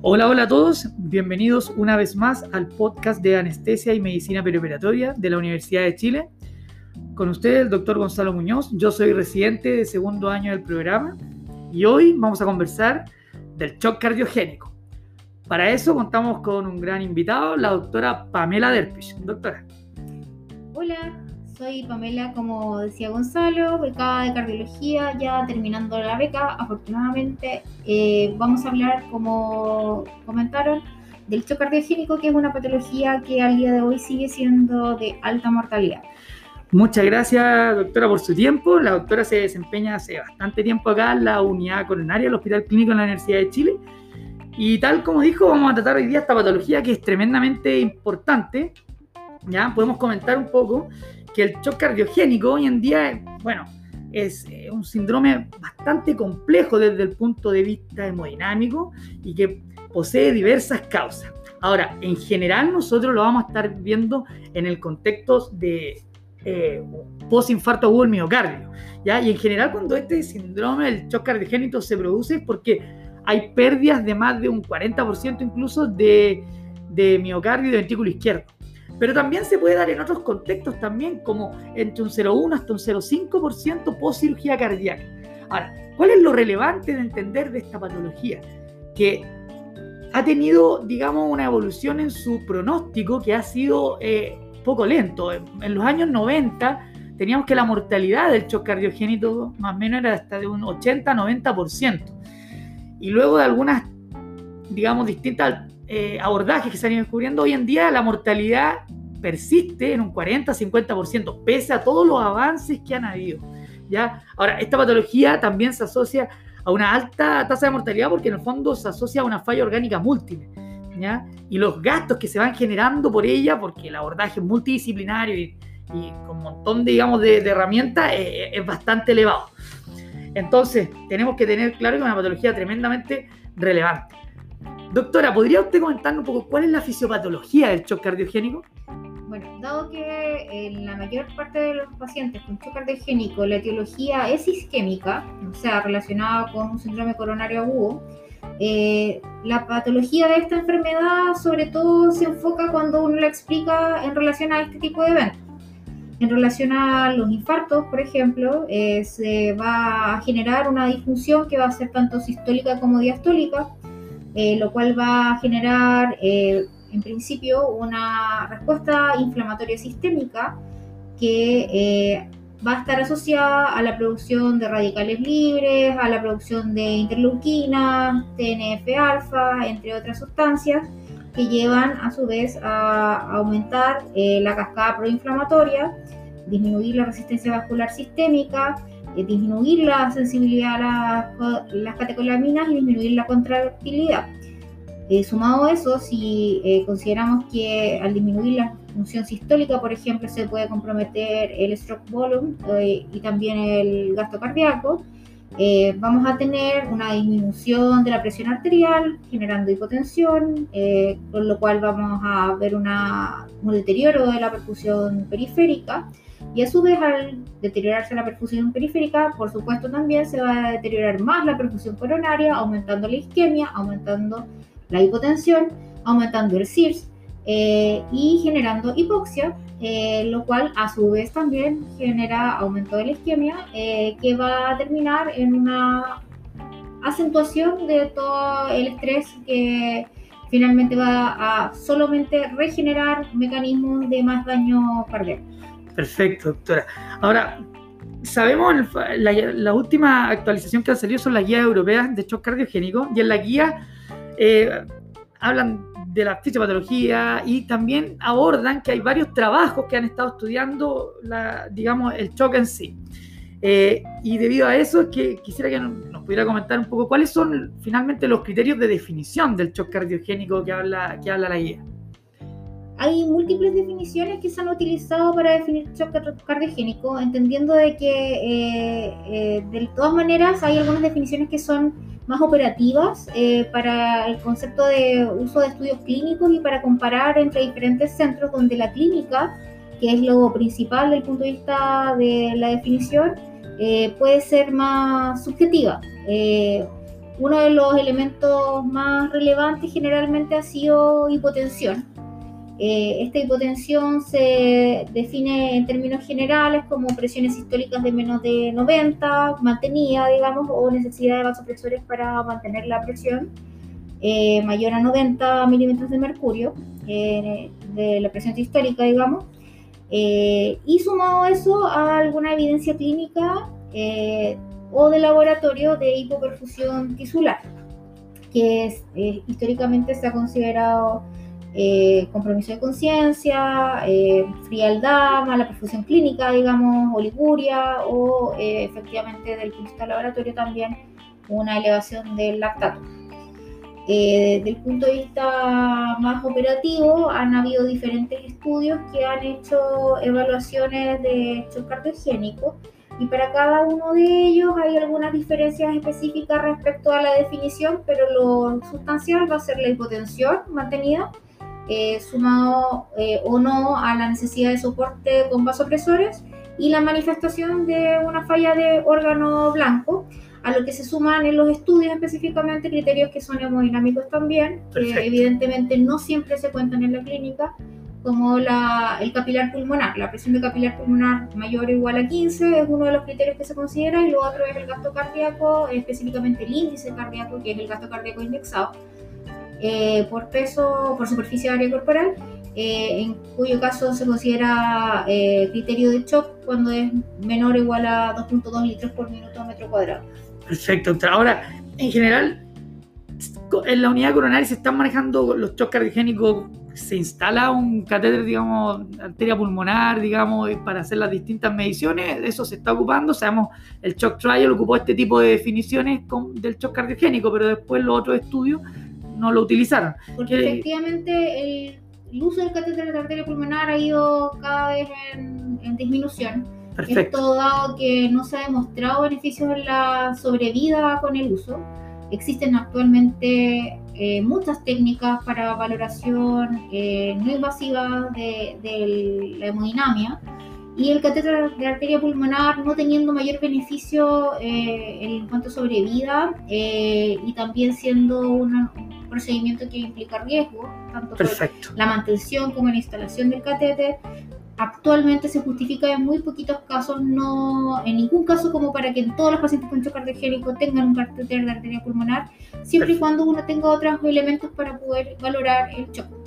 Hola, hola a todos, bienvenidos una vez más al podcast de Anestesia y Medicina Perioperatoria de la Universidad de Chile. Con ustedes, el doctor Gonzalo Muñoz, yo soy residente de segundo año del programa y hoy vamos a conversar del shock cardiogénico. Para eso contamos con un gran invitado, la doctora Pamela Derpish. Doctora. Hola, soy Pamela, como decía Gonzalo, becada de cardiología, ya terminando la beca, afortunadamente. Eh, vamos a hablar, como comentaron, del shock cardiogénico, que es una patología que al día de hoy sigue siendo de alta mortalidad. Muchas gracias, doctora, por su tiempo. La doctora se desempeña hace bastante tiempo acá en la unidad coronaria del Hospital Clínico de la Universidad de Chile. Y tal como dijo, vamos a tratar hoy día esta patología que es tremendamente importante. Ya podemos comentar un poco que el shock cardiogénico hoy en día, bueno, es eh, un síndrome bastante complejo desde el punto de vista hemodinámico y que posee diversas causas. Ahora, en general nosotros lo vamos a estar viendo en el contexto de eh, post-infarto agudo del miocardio. ¿ya? Y en general cuando este síndrome del shock cardiogénico se produce es porque hay pérdidas de más de un 40% incluso de, de miocardio y de ventrículo izquierdo. Pero también se puede dar en otros contextos también, como entre un 0,1 hasta un 0,5% post cirugía cardíaca. Ahora, ¿cuál es lo relevante de entender de esta patología? Que ha tenido, digamos, una evolución en su pronóstico que ha sido eh, poco lento. En los años 90 teníamos que la mortalidad del shock cardiogénico más o menos era hasta de un 80-90%. Y luego de algunas, digamos, distintas eh, abordajes que se han ido descubriendo, hoy en día la mortalidad persiste en un 40-50%, pese a todos los avances que han habido. ¿ya? Ahora, esta patología también se asocia a una alta tasa de mortalidad porque en el fondo se asocia a una falla orgánica múltiple. ¿ya? Y los gastos que se van generando por ella, porque el abordaje es multidisciplinario y, con un montón digamos, de, herramientas, eh, es bastante elevado. Entonces, tenemos que tener claro que es una patología tremendamente relevante. Doctora, ¿podría usted comentarnos un poco cuál es la fisiopatología del shock cardiogénico? Bueno, dado que en la mayor parte de los pacientes con shock cardiogénico la etiología es isquémica, o sea, relacionada con un síndrome coronario agudo, eh, la patología de esta enfermedad sobre todo se enfoca cuando uno la explica en relación a este tipo de eventos. En relación a los infartos, por ejemplo, eh, se va a generar una disfunción que va a ser tanto sistólica como diastólica, eh, lo cual va a generar, eh, en principio, una respuesta inflamatoria sistémica que eh, va a estar asociada a la producción de radicales libres, a la producción de interleuquinas, TNF-alfa, entre otras sustancias que llevan a su vez a aumentar la cascada proinflamatoria, disminuir la resistencia vascular sistémica, disminuir la sensibilidad a las, catecolaminas y disminuir la contractilidad. Eh, sumado a eso, si eh, consideramos que al disminuir la función sistólica, por ejemplo, se puede comprometer el stroke volume y también el gasto cardíaco, vamos a tener una disminución de la presión arterial, generando hipotensión, con lo cual vamos a ver un deterioro de la perfusión periférica. Y a su vez, al deteriorarse la perfusión periférica, por supuesto también se va a deteriorar más la perfusión coronaria, aumentando la isquemia, aumentando la hipotensión, aumentando el CIRS eh, y generando hipoxia, eh, lo cual a su vez también genera aumento de la isquemia, eh, que va a terminar en una acentuación de todo el estrés que finalmente va a solamente regenerar mecanismos de más daño cardíaco. Perfecto, doctora. Ahora, sabemos, la, la, última actualización que ha salido son las guías europeas de shock cardiogénico y en la guía eh, hablan de la fisiopatología y también abordan que hay varios trabajos que han estado estudiando, la, digamos, el shock en sí. Eh, y debido a eso, que quisiera que nos pudiera comentar un poco cuáles son finalmente los criterios de definición del shock cardiogénico que habla, que habla la guía. Hay múltiples definiciones que se han utilizado para definir shock cardiogénico, entendiendo de que eh, eh, de todas maneras hay algunas definiciones que son más operativas eh, para el concepto de uso de estudios clínicos y para comparar entre diferentes centros donde la clínica, que es lo principal del punto de vista de la definición, puede ser más subjetiva. uno de los elementos más relevantes generalmente ha sido hipotensión. Eh, esta hipotensión se define en términos generales como presiones sistólicas de menos de 90, mantenida, digamos, o necesidad de vasopresores para mantener la presión eh, mayor a 90 milímetros de mercurio, eh, de la presión sistólica, digamos. y sumado eso a alguna evidencia clínica o de laboratorio de hipoperfusión tisular, que es, históricamente se ha considerado eh, compromiso de conciencia, eh, frialdad, mala perfusión clínica, digamos, oliguria o eh, efectivamente del punto de vista laboratorio también una elevación del lactato. desde el punto de vista más operativo, han habido diferentes estudios que han hecho evaluaciones de shock cardiogénico y para cada uno de ellos hay algunas diferencias específicas respecto a la definición, pero lo sustancial va a ser la hipotensión mantenida eh, sumado eh, o no a la necesidad de soporte con vasopresores y la manifestación de una falla de órgano blanco, a lo que se suman en los estudios específicamente criterios que son hemodinámicos también, que evidentemente no siempre se cuentan en la clínica, como la, el capilar pulmonar. La presión de capilar pulmonar mayor o igual a 15 es uno de los criterios que se considera y lo otro es el gasto cardíaco, específicamente el índice cardíaco, que es el gasto cardíaco indexado eh, por peso, por superficie área corporal, eh, en cuyo caso se considera eh, criterio de shock cuando es menor o igual a 2.2 litros por minuto metro cuadrado. Perfecto, Ahora, en general, en la unidad coronaria se están manejando los shocks cardiogénicos, se instala un catéter, digamos, arteria pulmonar, digamos, para hacer las distintas mediciones, eso se está ocupando, sabemos, el shock trial ocupó este tipo de definiciones del shock cardiogénico, pero después los otros estudios no lo utilizaron. Porque efectivamente el, uso del catéter de arteria pulmonar ha ido cada vez en, disminución. Perfecto. Esto dado que no se ha demostrado beneficios en la sobrevida con el uso. Existen actualmente eh, muchas técnicas para valoración eh, no invasiva de, de la hemodinamia y el catéter de arteria pulmonar no teniendo mayor beneficio eh, en cuanto a sobrevida y también siendo una, procedimiento que implica riesgo, tanto por la mantención como la instalación del catéter. Actualmente se justifica en muy poquitos casos, no en ningún caso como para que todos los pacientes con shock cardiogénico tengan un catéter de arteria pulmonar, siempre y cuando uno tenga otros elementos para poder valorar el shock.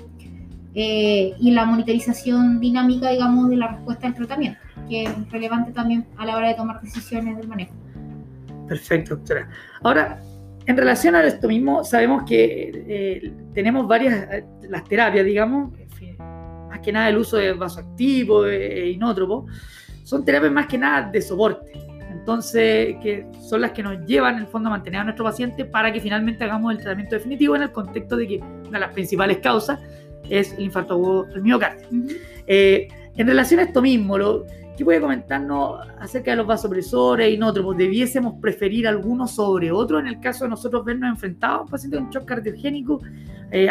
Eh, y la monitorización dinámica, digamos, de la respuesta al tratamiento, que es relevante también a la hora de tomar decisiones del manejo. Perfecto, doctora. Ahora, en relación a esto mismo, sabemos que eh, tenemos varias, eh, las terapias, digamos, más que nada el uso de vasoactivo e inótropo, son terapias más que nada de soporte. Entonces, que son las que nos llevan en el fondo a mantener a nuestro paciente para que finalmente hagamos el tratamiento definitivo en el contexto de que una de las principales causas es el infarto agudo del miocardio. en relación a esto mismo, lo, ¿Qué puede comentarnos acerca de los vasopresores y nosotros? ¿Debiésemos preferir alguno sobre otro en el caso de nosotros vernos enfrentados a un paciente con shock cardiogénico? Eh,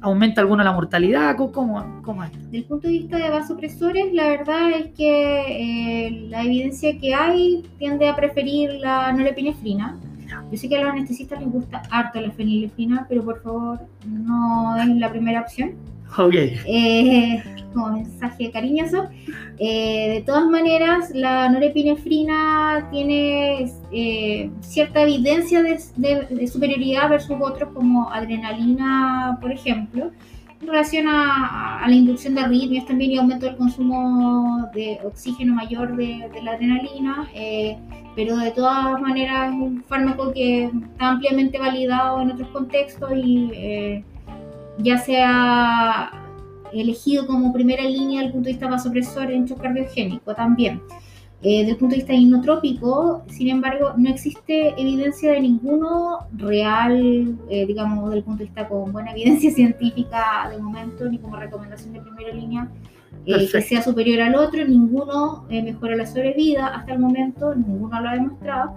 ¿Aumenta alguna la mortalidad? ¿Cómo, cómo es? Desde el punto de vista de vasopresores, la verdad es que eh, la evidencia que hay tiende a preferir la norepinefrina. Yo sé que a los anestesistas les gusta harto la fenilefrina, pero por favor no es la primera opción. Ok. Eh, como mensaje cariñoso. Eh, de todas maneras, la norepinefrina tiene eh, cierta evidencia de, superioridad versus otros como adrenalina, por ejemplo, en relación a, la inducción de arritmias también y aumento del consumo de oxígeno mayor de, la adrenalina. pero de todas maneras es un fármaco que está ampliamente validado en otros contextos y ya sea elegido como primera línea desde el punto de vista vasopresor en shock cardiogénico también. Eh, desde el punto de vista inotrópico, sin embargo, no existe evidencia de ninguno real, eh, digamos, desde el punto de vista con buena evidencia científica de momento, ni como recomendación de primera línea, eh, que sea superior al otro. Ninguno mejora la sobrevida hasta el momento, ninguno lo ha demostrado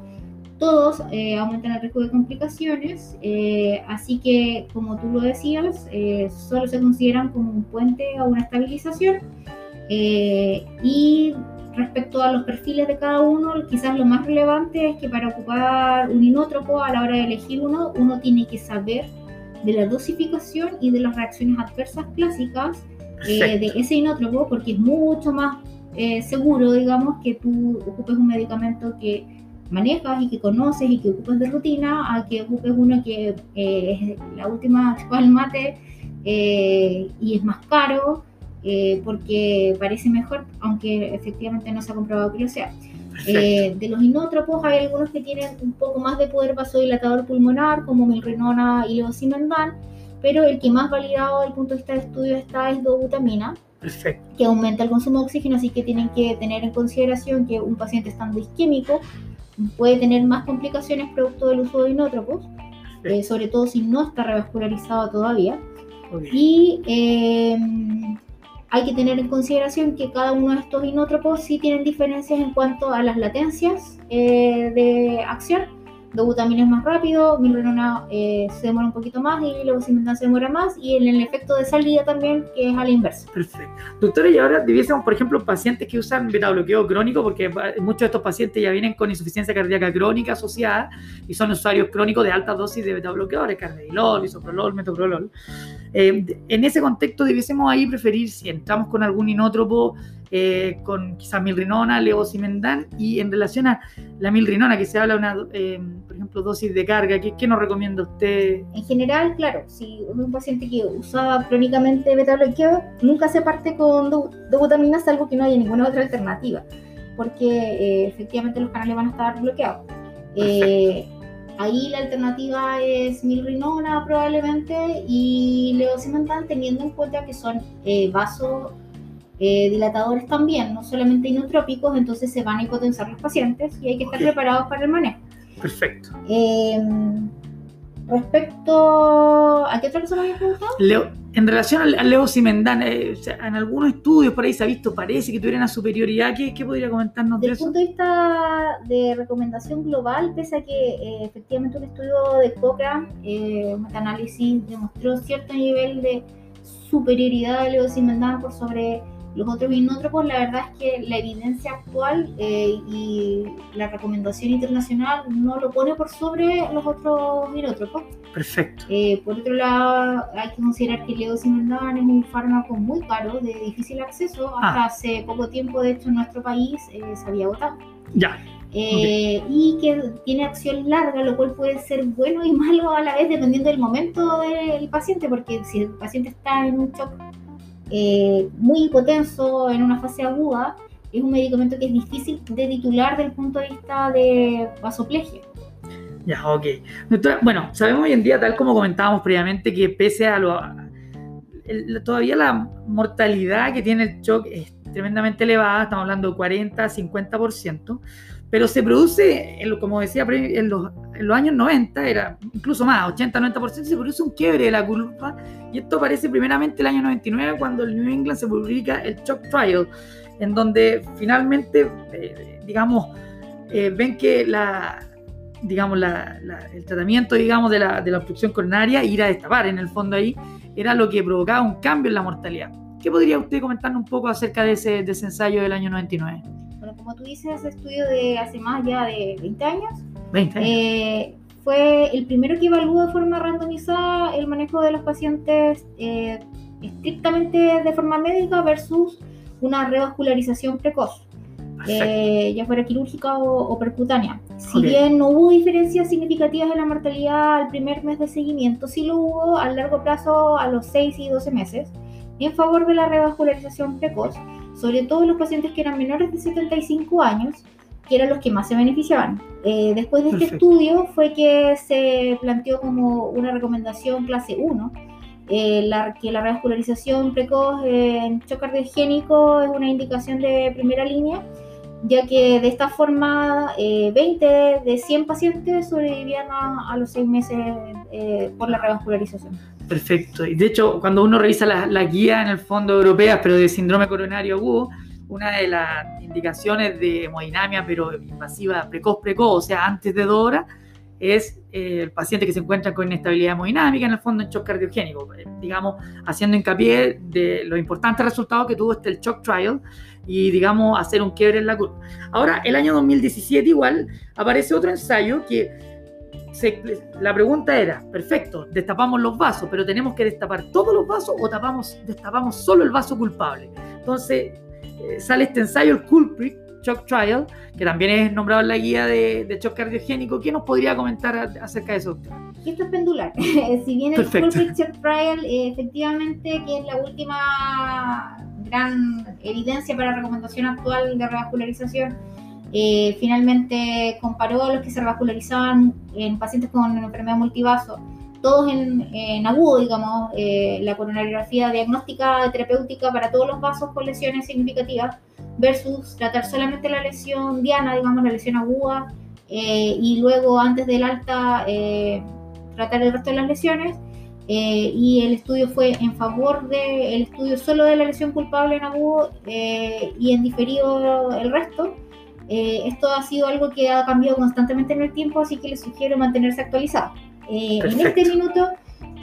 todos eh, aumentan el riesgo de complicaciones, eh, así que como tú lo decías, eh, solo se consideran como un puente a una estabilización y respecto a los perfiles de cada uno, quizás lo más relevante es que para ocupar un inótropo, a la hora de elegir uno, uno tiene que saber de la dosificación y de las reacciones adversas clásicas eh, de ese inótropo, porque es mucho más eh, seguro, digamos, que tú ocupes un medicamento que manejas y que conoces y que ocupes de rutina, a que ocupes uno que eh, es la última el mate y es más caro eh, porque parece mejor, aunque efectivamente no se ha comprobado que lo sea. Eh, de los inótropos hay algunos que tienen un poco más de poder vasodilatador pulmonar, como milrinona y levosimendan, pero el que más validado desde el punto de vista de estudio está es dobutamina, que aumenta el consumo de oxígeno, así que tienen que tener en consideración que un paciente estando isquémico puede tener más complicaciones producto del uso de inótropos, eh, sobre todo si no está revascularizado todavía. Y hay que tener en consideración que cada uno de estos inótropos sí tienen diferencias en cuanto a las latencias eh, de acción dobutamina es más rápido, milrinona eh, se demora un poquito más y levosimendan se demora más y en el efecto de salida también que es a la inversa. Perfecto. Doctora, y ahora diviésemos, por ejemplo, pacientes que usan beta bloqueo crónico porque muchos de estos pacientes ya vienen con insuficiencia cardíaca crónica asociada y son usuarios crónicos de alta dosis de beta bloqueadores, carvedilol, isoprolol, metoprolol. Eh, en ese contexto diviésemos ahí preferir si entramos con algún inótropo eh, con quizás milrinona, levosimendan, y en relación a la milrinona, que se habla una, eh, por ejemplo, dosis de carga, ¿qué, ¿qué, nos recomienda usted? En general, claro, si un paciente que usaba crónicamente beta bloqueo, nunca se parte con dobutamina salvo que no haya ninguna otra alternativa, porque eh, efectivamente los canales van a estar bloqueados. Ahí la alternativa es milrinona probablemente y levosimendan teniendo en cuenta que son vasos eh, dilatadores también, no solamente inotrópicos, entonces se van a hipotensar los pacientes y hay que estar preparados para el manejo. Perfecto. Eh, respecto a qué otra cosa me habías preguntado? en relación al, al levosimendan, eh, en algunos estudios por ahí se ha visto, parece que tuviera una superioridad. ¿Qué, qué podría comentarnos Desde de eso? Desde el punto de vista de recomendación global, pese a que efectivamente un estudio de Cochrane, un análisis demostró cierto nivel de superioridad de levosimendan por sobre los otros inótropos, la verdad es que la evidencia actual eh, y la recomendación internacional no lo pone por sobre los otros inótropos. Perfecto. Eh, por otro lado, hay que considerar que el levosimendan es un fármaco muy caro, de difícil acceso. Ah. Hasta hace poco tiempo, de hecho, en nuestro país eh, se había agotado. Ya. Y que tiene acción larga, lo cual puede ser bueno y malo a la vez dependiendo del momento del paciente, porque si el paciente está en un shock eh, muy hipotenso en una fase aguda, es un medicamento que es difícil de titular desde el punto de vista de vasoplegia. Ya, ok. bueno, sabemos hoy en día, tal como comentábamos previamente, que pese a lo... todavía la mortalidad que tiene el shock es tremendamente elevada, estamos hablando de 40, 50%, pero se produce, como decía, en los, años 90, era incluso más, 80-90%, se produce un quiebre de la curva, y esto aparece primeramente el año 99, cuando el New England se publica el Shock Trial, en donde finalmente, eh, digamos, eh, ven que la, digamos, el tratamiento, digamos, de la, de la obstrucción coronaria, ir a destapar, en el fondo ahí, era lo que provocaba un cambio en la mortalidad. ¿Qué podría usted comentarnos un poco acerca de ese, de ese ensayo del año 99? Como tú dices, ese estudio de hace más ya de 20 años. 20 años. Eh, fue el primero que evaluó de forma randomizada el manejo de los pacientes eh, estrictamente de forma médica versus una revascularización precoz. Eh, ya fuera quirúrgica o, percutánea. Si bien no hubo diferencias significativas en la mortalidad al primer mes de seguimiento, sí lo hubo a largo plazo a los 6 y 12 meses en favor de la revascularización precoz sobre todo los pacientes que eran menores de 75 años, que eran los que más se beneficiaban. Eh, después de este estudio fue que se planteó como una recomendación clase 1, eh, la, que la revascularización precoz en shock cardiogénico es una indicación de primera línea, ya que de esta forma 20 eh, de 100 pacientes sobrevivían a, a los 6 meses por la revascularización. Perfecto. Y de hecho, cuando uno revisa las la guías en el fondo europeas, pero de síndrome coronario agudo, una de las indicaciones de hemodinamia, pero invasiva precoz, precoz, o sea, antes de dos horas, es eh, el paciente que se encuentra con inestabilidad hemodinámica, en el fondo en shock cardiogénico, eh, digamos, haciendo hincapié de los importantes resultados que tuvo este el shock trial y, digamos, hacer un quiebre en la curva. Ahora, el año 2017 igual aparece otro ensayo que la pregunta era, perfecto, destapamos los vasos, pero tenemos que destapar todos los vasos o tapamos, destapamos solo el vaso culpable. Entonces eh, sale este ensayo, el Culprit Shock Trial, que también es nombrado en la guía de, de shock cardiogénico. ¿Qué nos podría comentar acerca de eso, Esto es pendular. si bien el Culprit Shock Trial, eh, efectivamente, que es la última gran evidencia para recomendación actual de revascularización, eh, finalmente comparó a los que se revascularizaban en pacientes con enfermedad multivaso, todos en, agudo, digamos, eh, la coronariografía diagnóstica terapéutica para todos los vasos con lesiones significativas, versus tratar solamente la lesión diana, digamos, la lesión aguda, eh, y luego antes del alta tratar el resto de las lesiones. y el estudio fue en favor del estudio solo de la lesión culpable en agudo y en diferido el resto. Eh, esto ha sido algo que ha cambiado constantemente en el tiempo, así que les sugiero mantenerse actualizado. Eh, en este minuto,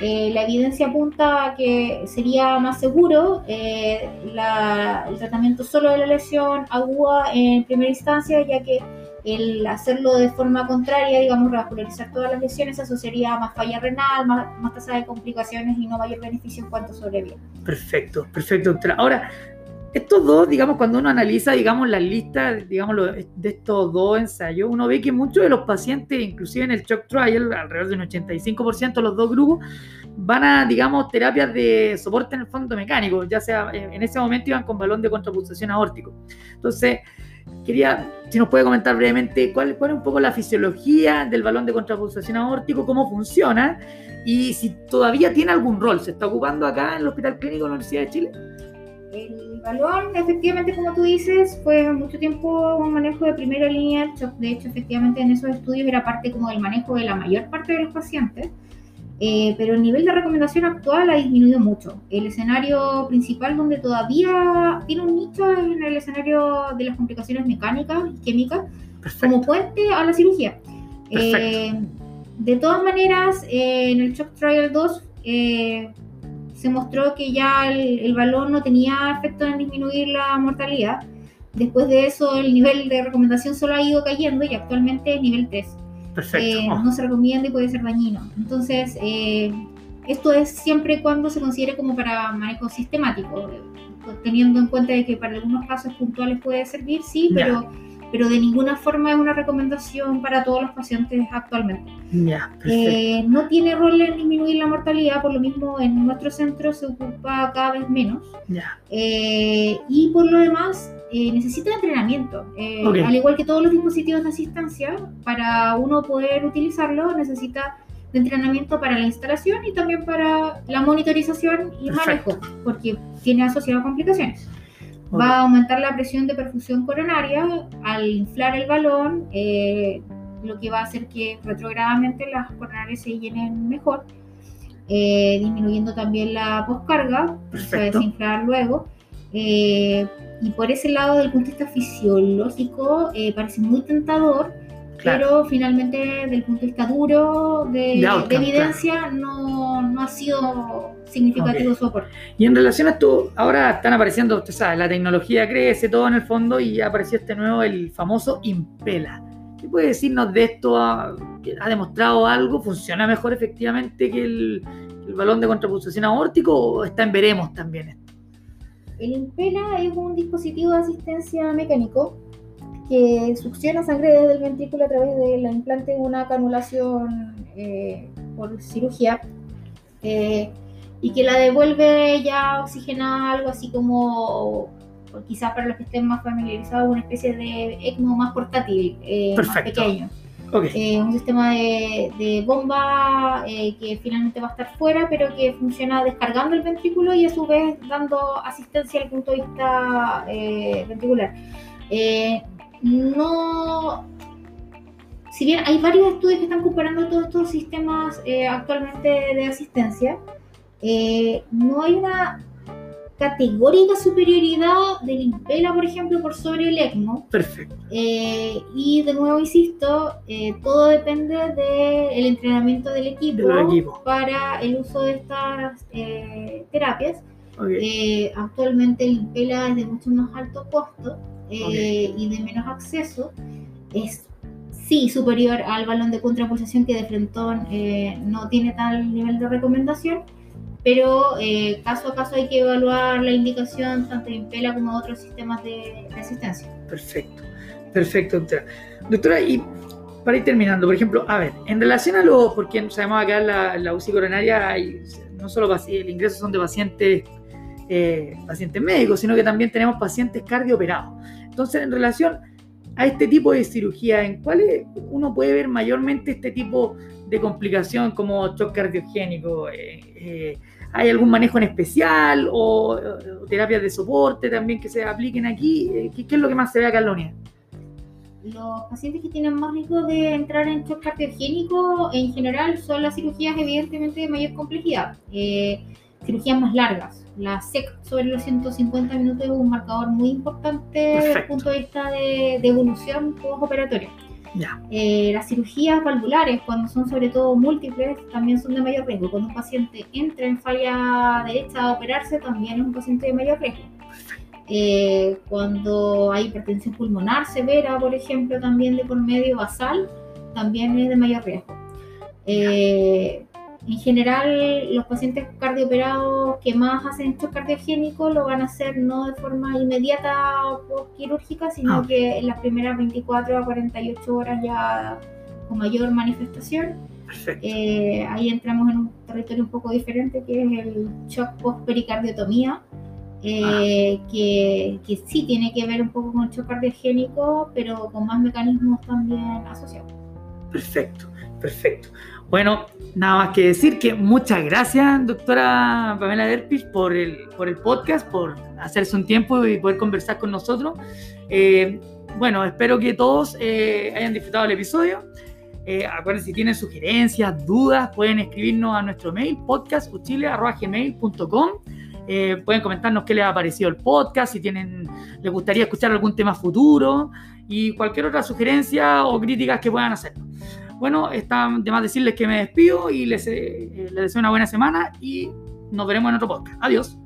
eh, la evidencia apunta a que sería más seguro el tratamiento solo de la lesión aguda en primera instancia, ya que el hacerlo de forma contraria, digamos, revascularizar todas las lesiones, asociaría a más falla renal, más, más tasa de complicaciones y no mayor beneficio en cuanto sobrevive. Perfecto, perfecto, doctora. Ahora, estos dos, digamos, cuando uno analiza, digamos, las listas, digamos, de estos dos ensayos, uno ve que muchos de los pacientes, inclusive en el shock trial, alrededor de un 85% de los dos grupos, van a, digamos, terapias de soporte en el fondo mecánico, ya sea, en ese momento iban con balón de contrapulsación aórtico. Entonces, quería, si nos puede comentar brevemente cuál, cuál es un poco la fisiología del balón de contrapulsación aórtico, cómo funciona y si todavía tiene algún rol, ¿se está ocupando acá en el Hospital Clínico de la Universidad de Chile? El balón, efectivamente, como tú dices, fue mucho tiempo un manejo de primera línea. De hecho, efectivamente, en esos estudios era parte como del manejo de la mayor parte de los pacientes. Eh, pero el nivel de recomendación actual ha disminuido mucho. El escenario principal donde todavía tiene un nicho es en el escenario de las complicaciones mecánicas y químicas como puente a la cirugía. Eh, de todas maneras, eh, en el Shock Trial 2 se mostró que ya el, balón no tenía efecto en disminuir la mortalidad. Después de eso, el nivel de recomendación solo ha ido cayendo y actualmente es nivel 3. Eh, no se recomienda y puede ser dañino. Entonces, eh, esto es siempre cuando se considere como para manejo sistemático, teniendo en cuenta de que para algunos casos puntuales puede servir, sí, pero pero de ninguna forma es una recomendación para todos los pacientes actualmente. Eh, no tiene rol en disminuir la mortalidad, por lo mismo en nuestro centro se ocupa cada vez menos. Eh, y por lo demás, eh, necesita entrenamiento. Al igual que todos los dispositivos de asistencia, para uno poder utilizarlo necesita de entrenamiento para la instalación y también para la monitorización y manejo, porque tiene asociado complicaciones va a aumentar la presión de perfusión coronaria. Al inflar el balón, eh, lo que va a hacer que retrogradamente las coronarias se llenen mejor, eh, disminuyendo también la poscarga, se va a desinflar luego. Eh, y por ese lado, desde el punto de vista fisiológico, parece muy tentador, pero finalmente, desde el punto de vista duro de, evidencia, no, no ha sido significativo soporte. Y en relación a esto, ahora están apareciendo, usted sabe, la tecnología crece todo en el fondo y apareció este nuevo, el famoso Impela. ¿Qué puede decirnos de esto? ¿Ha, demostrado algo? ¿Funciona mejor efectivamente que el, balón de contrapulsación aórtico o está en veremos también esto? El Impela es un dispositivo de asistencia mecánico que succiona sangre desde el ventrículo a través de la implante de una canulación eh, por cirugía. Eh, y que la devuelve ya oxigenada, algo así como, quizás para los que estén más familiarizados, una especie de ECMO más portátil, eh, más pequeño. Eh, un sistema de, bomba eh, que finalmente va a estar fuera, pero que funciona descargando el ventrículo y a su vez dando asistencia al punto de vista ventricular. no, si bien hay varios estudios que están comparando todos estos sistemas actualmente de asistencia, eh, no hay una categórica superioridad del Impela, por ejemplo, por sobre el ECMO. Perfecto. Eh, y de nuevo, insisto, eh, todo depende del entrenamiento del equipo, Del equipo. para el uso de estas eh, terapias. Ok. Eh, actualmente el Impela es de mucho más alto costo eh, y de menos acceso. Es sí superior al balón de contrapulsación que de frentón eh, no tiene tal nivel de recomendación, pero eh, caso a caso hay que evaluar la indicación tanto de Impela como de otros sistemas de, asistencia. Perfecto, perfecto, doctora. Doctora, y para ir terminando, por ejemplo, a ver, en relación a los, porque sabemos acá la, la UCI coronaria no solo el ingreso son de pacientes, eh, pacientes médicos, sino que también tenemos pacientes cardiooperados. Entonces, en relación a este tipo de cirugía, ¿en cuáles uno puede ver mayormente este tipo de complicación como shock cardiogénico? Eh, eh, ¿Hay algún manejo en especial o, terapias de soporte también que se apliquen aquí? Eh, ¿Qué, qué es lo que más se ve acá en la unidad? Los pacientes que tienen más riesgo de entrar en shock cardiogénico en general son las cirugías evidentemente de mayor complejidad, eh, cirugías más largas. La SEC sobre los 150 minutos es un marcador muy importante desde el Perfecto. punto de vista de, de evolución postoperatoria. Eh, las cirugías valvulares, cuando son sobre todo múltiples, también son de mayor riesgo. Cuando un paciente entra en falla derecha a operarse, también es un paciente de mayor riesgo. Eh, cuando hay hipertensión pulmonar severa, por ejemplo, también de por medio basal, también es de mayor riesgo. Eh, en general, los pacientes cardiooperados que más hacen shock cardiogénico lo van a hacer no de forma inmediata o postquirúrgica, sino Ah. que en las primeras 24 a 48 horas ya con mayor manifestación. Eh, ahí entramos en un territorio un poco diferente que es el shock post-pericardiotomía, eh, que, que sí tiene que ver un poco con el shock cardiogénico, pero con más mecanismos también asociados. Perfecto, perfecto. Bueno, nada más que decir que muchas gracias, doctora Pamela Derpich, por el, por el podcast, por hacerse un tiempo y poder conversar con nosotros. Eh, bueno, espero que todos eh, hayan disfrutado el episodio. Eh, acuérdense, si tienen sugerencias, dudas, pueden escribirnos a nuestro mail podcastuchile.gmail.com eh, pueden comentarnos qué les ha parecido el podcast, si tienen, les gustaría escuchar algún tema futuro y cualquier otra sugerencia o críticas que puedan hacer. Bueno, está de más decirles que me despido y les, eh, les deseo una buena semana y nos veremos en otro podcast. Adiós.